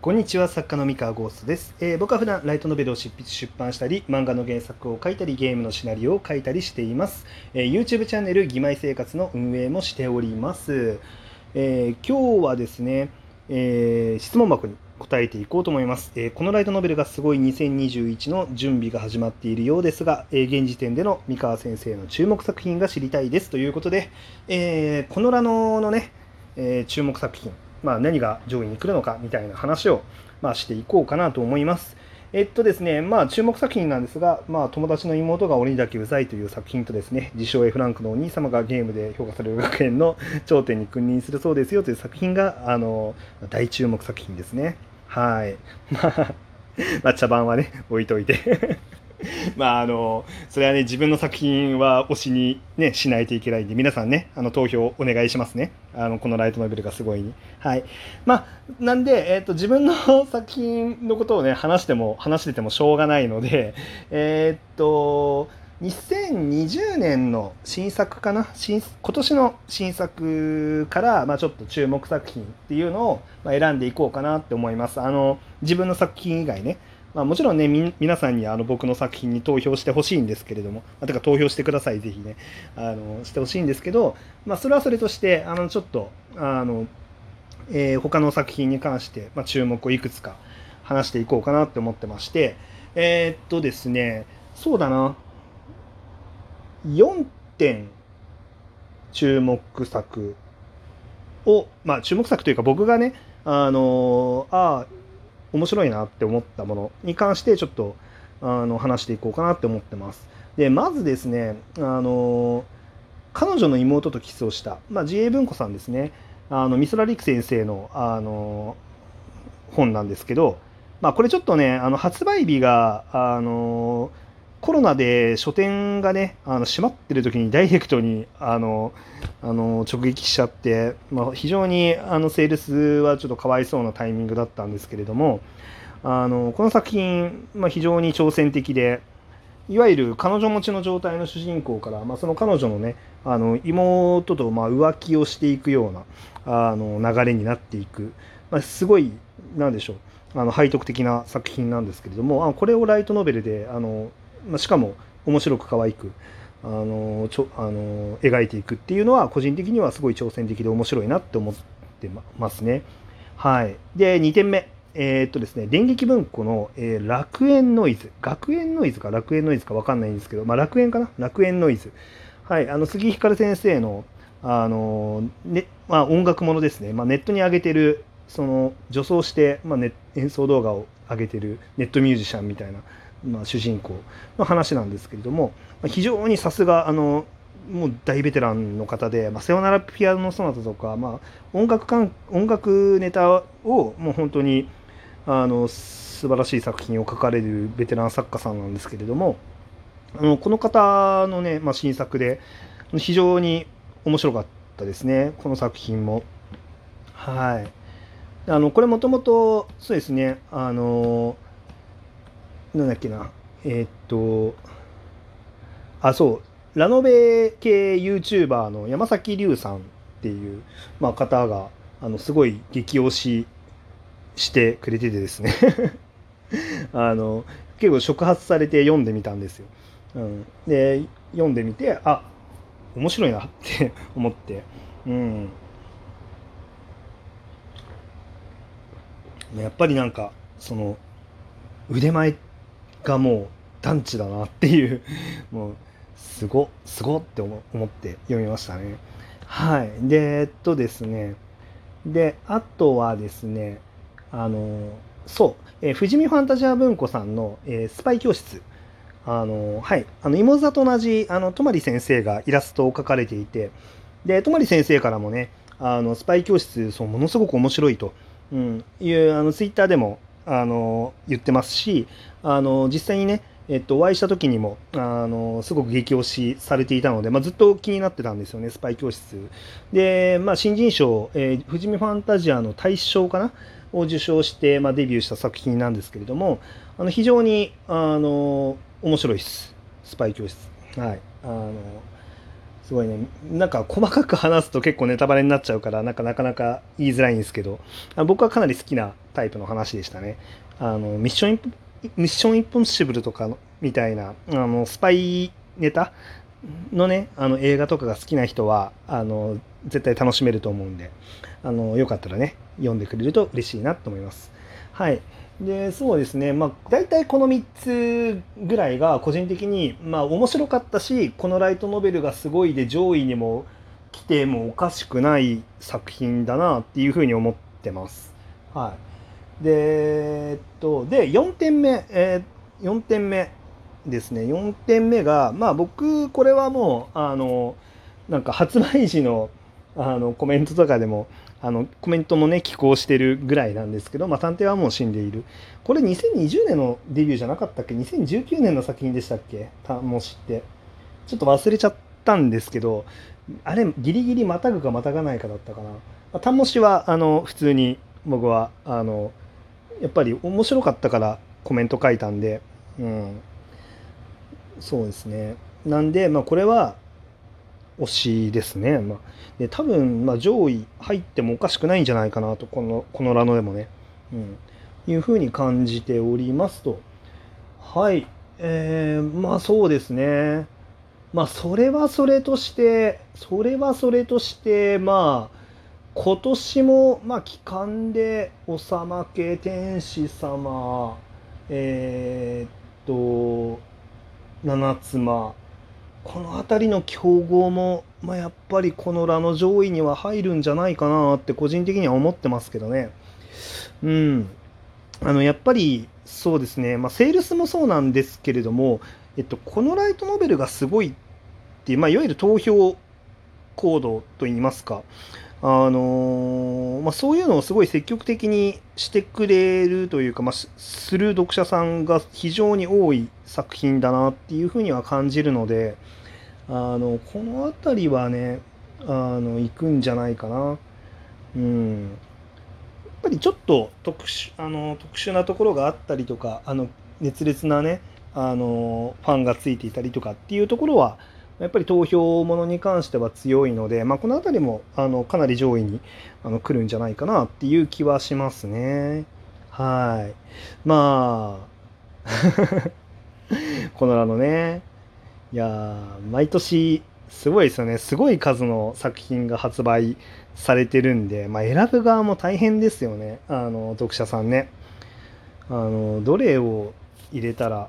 こんにちは作家の三河ゴーストです、えー僕は普段ライトノベルを執筆出版したり漫画の原作を書いたりゲームのシナリオを書いたりしています、えー YouTube チャンネル「義妹生活」の運営もしております、えー今日はですね、え質問箱に答えていこうと思います、えこのライトノベルがすごい2021の準備が始まっているようですが、え現時点での三河先生の注目作品が知りたいですということで、えこのラノのね、え注目作品、まあ、何が上位に来るのかみたいな話を、まあ、していこうかなと思います。えっとですね、まあ注目作品なんですが、まあ友達の妹が俺にだけうざいという作品とですね、自称 F ランクのお兄様がゲームで評価される学園の頂点に君臨するそうですよという作品が、あの、大注目作品ですね。はい。まあ、まあ茶番はね、置いといて。まああの、それはね、自分の作品は推しにね、しないといけないんで、皆さんね、あの、投票お願いしますね。あの、このライトノベルがすごいに。はい。まあ、なんで、えっ、と、自分の作品のことをね、話しても、話しててもしょうがないので、えっと、2020年の新作かな？新今年の新作から、まあ、ちょっと注目作品っていうのを、ま、選んでいこうかなって思います。あの、自分の作品以外ね。まあ、もちろんね、み皆さんにあの僕の作品に投票してほしいんですけれども、あてか投票してください、ぜひね、あのしてほしいんですけど、まあ、それはそれとして、あのちょっと、あのえー他の作品に関して、まあ、注目をいくつか話していこうかなって思ってまして、えーっとですね、そうだな、4点注目作を、まあ、注目作というか僕がね、あのああ、面白いなって思ったものに関してちょっとあの話していこうかなって思ってます。で、まずですね、あの彼女の妹とキスをした、まあ、自文庫さんですね、あの美空陸先生のあの本なんですけど、まあ、これちょっとね、あの発売日があのコロナで書店がね、あの閉まってる時にダイレクトにあのあの直撃しちゃって、まあ、非常にあのセールスはちょっとかわいそうなタイミングだったんですけれども、あのこの作品、まあ、非常に挑戦的で、いわゆる彼女持ちの状態の主人公から、まあ、その彼女のね、あの妹とまあ浮気をしていくようなあの流れになっていく、まあ、すごい、なんでしょう、あの背徳的な作品なんですけれども、あこれをライトノベルで、あのまあ、しかも面白く可愛くあのちょあの描いていくっていうのは、個人的にはすごい挑戦的で面白いなって思ってますね。はい、で2点目。えーっとですね、電撃文庫の、えー楽園ノイズ、学園ノイズか楽園ノイズか分かんないんですけど、まあ、楽園かな？楽園ノイズ。はい、あの杉ひかる先生のあの、ねまあ、音楽ものですね、まあ、ネットに上げてる、その女装して、まあね、演奏動画を上げてるネットミュージシャンみたいな、まあ、主人公の話なんですけれども、まあ非常にさすが、あの、もう大ベテランの方で、まあ、さよならピアノソナタとか、まあ、音楽関音楽ネタをもう本当にあの素晴らしい作品を書かれるベテラン作家さんなんですけれどもあのこの方のね、まあ、新作で非常に面白かったですねこの作品も。はい。あのこれもともとそうですねあのなんだっけな。えーっとあそう。ラノベ系 YouTuber の山崎龍さんっていう、まあ、方があのすごい激推ししてくれててですね。あの結構触発されて読んでみたんですよ。うん、で読んでみてあ面白いなって 思って、うん、やっぱりなんかその腕前っがもう団地だなっていう もうすごすごって思って読みましたね。はい。で、えっとですね。で、あとはですね、あの、そう、えー富士見ファンタジア文庫さんの、えースパイ教室。あの、はい。あの、妹座と同じ、あの、泊先生がイラストを描かれていて、で、泊先生からもね、あの、スパイ教室、そう、ものすごく面白いと、うん、いう、あの、ツイッターでも、あの、言ってますし、あの、実際にね、えっと、お会いした時にも、あの、すごく激推しされていたので、まあ、ずっと気になってたんですよね、スパイ教室。で、まあ、新人賞、えー、富士見ファンタジアの大賞かなを受賞して、まあ、デビューした作品なんですけれども、あの、非常に、あの、面白いです。スパイ教室。はい。あの、すごいね。なんか細かく話すと結構ネタバレになっちゃうからなんかなかなか言いづらいんですけど。僕はかなり好きなタイプの話でしたね。あのミッションミッションインポッシブルとかみたいなあのスパイネタ？のねあの映画とかが好きな人はあの絶対楽しめると思うんであのよかったらね読んでくれると嬉しいなと思います。はい。でそうですね。まあ大体この3つぐらいが個人的にまあ面白かったしこのライトノベルがすごいで上位にも来てもおかしくない作品だなっていうふうに思ってます。はい。でえっとで4点目、えー、4点目ですね。4点目がまあ僕これはもうあのなんか発売時のあのコメントとかでもあのコメントもね寄稿してるぐらいなんですけど、まあ、探偵はもう死んでいる。これ2020年のデビューじゃなかったっけ？2019年の作品でしたっけ？もしって。ちょっと忘れちゃったんですけどあれギリギリまたぐかまたがないかだったかな。タンモシはあの普通に僕はあのやっぱり面白かったからコメント書いたんでうん。そうですね。なんでまあこれは推しですね。まあ、で多分、まあ、上位入ってもおかしくないんじゃないかなと、このこのラノでもね、うん、いうふうに感じておりますと。はい。えー、まあそうですね。まあそれはそれとして、それはそれとして、まあ、今年も、まあ、期間で、おさまけ天使様、えー、っと、七妻、この辺りの競合も、まあ、やっぱりこのラの上位には入るんじゃないかなって個人的には思ってますけどね。うん。あの、やっぱりそうですね、まあ、セールスもそうなんですけれども、えっと、このライトノベルがすごいっていう、まあ、いわゆる投票行動といいますか、あのー、まあ、そういうのをすごい積極的にしてくれるというか、まあ、する読者さんが非常に多い作品だなっていうふうには感じるので、あのこの辺りはねあの行くんじゃないかなうんやっぱりちょっと特殊あの特殊なところがあったりとかあの熱烈なねあのファンがついていたりとかっていうところはやっぱり投票ものに関しては強いので、まあ、この辺りもあのかなり上位にあの来るんじゃないかなっていう気はしますね。はい。まあ このあのね、いや毎年すごいですよね。すごい数の作品が発売されてるんで、まあ、選ぶ側も大変ですよね。あの読者さんね。あのどれを入れたら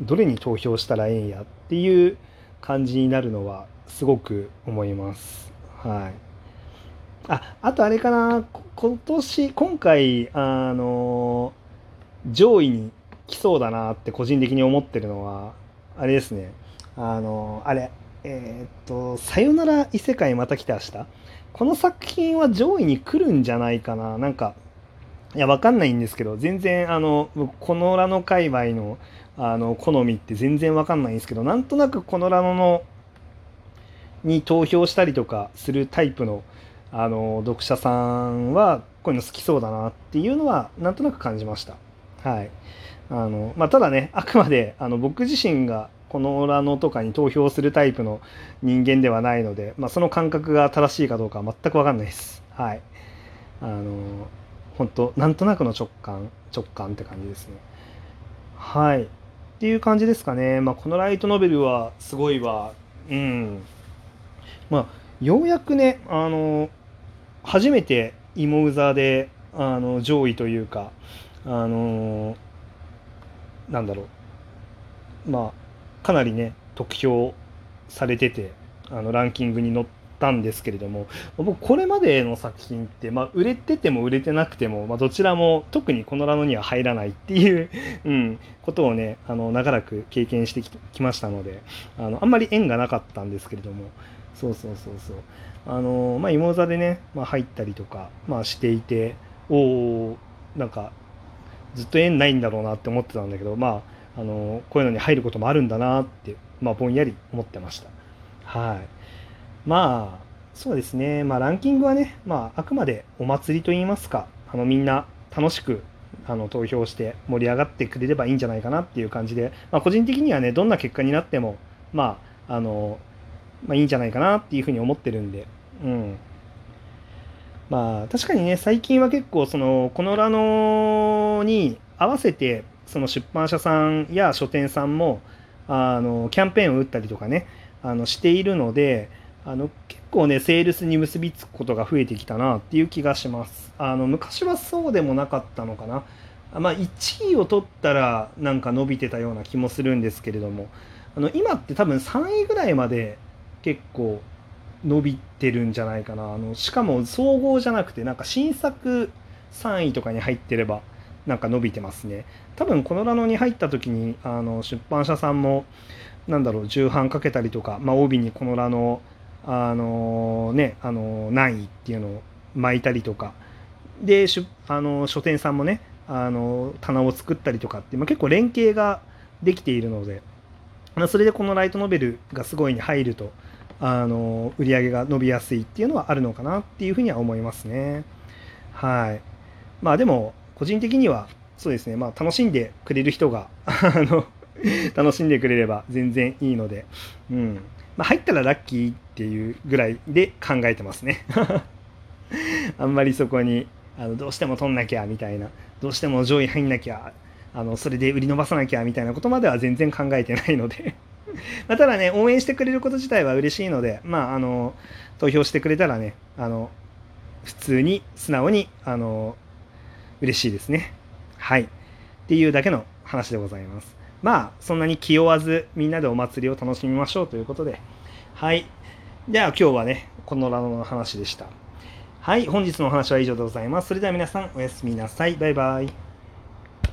どれに投票したらええんやっていう感じになるのはすごく思います。はい。ああとあれかな。今年今回あの上位に来そうだなって個人的に思ってるのはあれですね。あのあれえー、っと「さよなら異世界また来て明日」この作品は上位に来るんじゃないかな？なんかいやわかんないんですけど全然あのこのラノ界隈のあの好みって全然わかんないんですけどなんとなくこのラノのに投票したりとかするタイプのあの読者さんはこういうの好きそうだなっていうのはなんとなく感じました。はい。あのまあ、ただねあくまであの僕自身がこのラノとかに投票するタイプの人間ではないので、まあ、その感覚が正しいかどうかは全く分かんないです。はい。あの本当なんとなくの直感直感って感じですね。はい。っていう感じですかね。まあ、このライトノベルはすごいわ。うん。まあ、ようやくね、あの初めてイモウザであの上位というか、あのなんだろう。まあかなりね得票されててあのランキングに載ったんですけれども僕これまでの作品って、まあ、売れてても売れてなくても、まあ、どちらも特にこのラノには入らないっていう、うん、ことをねあの長らく経験してきましたのであのあんまり縁がなかったんですけれどもそうそうそうそう。あのまあ芋座でね、まあ、入ったりとか、まあ、していておおなんかずっと縁ないんだろうなって思ってたんだけどまああのこういうのに入ることもあるんだなって、まあ、ぼんやり思ってました。はい。まあ、そうですね。まあ、ランキングはね、まあ、あくまでお祭りといいますか、あの、みんな楽しく、あの、投票して盛り上がってくれればいいんじゃないかなっていう感じで、まあ、個人的にはね、どんな結果になっても、まあ、あの、まあ、いいんじゃないかなっていうふうに思ってるんで、うん。まあ、確かにね、最近は結構、その、このラノに合わせて、その出版社さんや書店さんも、あの、キャンペーンを打ったりとかね、あの、しているので、あの、結構ね、セールスに結びつくことが増えてきたなっていう気がします。あの、昔はそうでもなかったのかな。まあ、1位を取ったらなんか伸びてたような気もするんですけれどもあの今って多分3位ぐらいまで結構伸びてるんじゃないかなあのしかも総合じゃなくてなんか新作3位とかに入ってればなんか伸びてますね多分このラノに入った時にあの出版社さんもなんだろう重版かけたりとか、まあ、帯にこのラノあのねあの何位っていうのを巻いたりとかであの書店さんもねあの棚を作ったりとかって、まあ、結構連携ができているので、まあ、それでこのライトノベルがすごいに入るとあの売り上げが伸びやすいっていうのはあるのかなっていうふうには思いますね。はい。まあでも個人的にはそうですね、まあ、楽しんでくれる人が あの楽しんでくれれば全然いいので、うん。まあ、入ったらラッキーっていうぐらいで考えてますね。あんまりそこにあのどうしても取んなきゃみたいなどうしても上位入んなきゃあのそれで売り伸ばさなきゃみたいなことまでは全然考えてないので。まただね応援してくれること自体は嬉しいのでまああの投票してくれたらねあの普通に素直にあの嬉しいですね。はい。っていうだけの話でございます。まあそんなに気負わずみんなでお祭りを楽しみましょうということで。はい。では今日はねこのラノの話でした。はい、本日のお話は以上でございます。それでは皆さんおやすみなさい。バイバイ。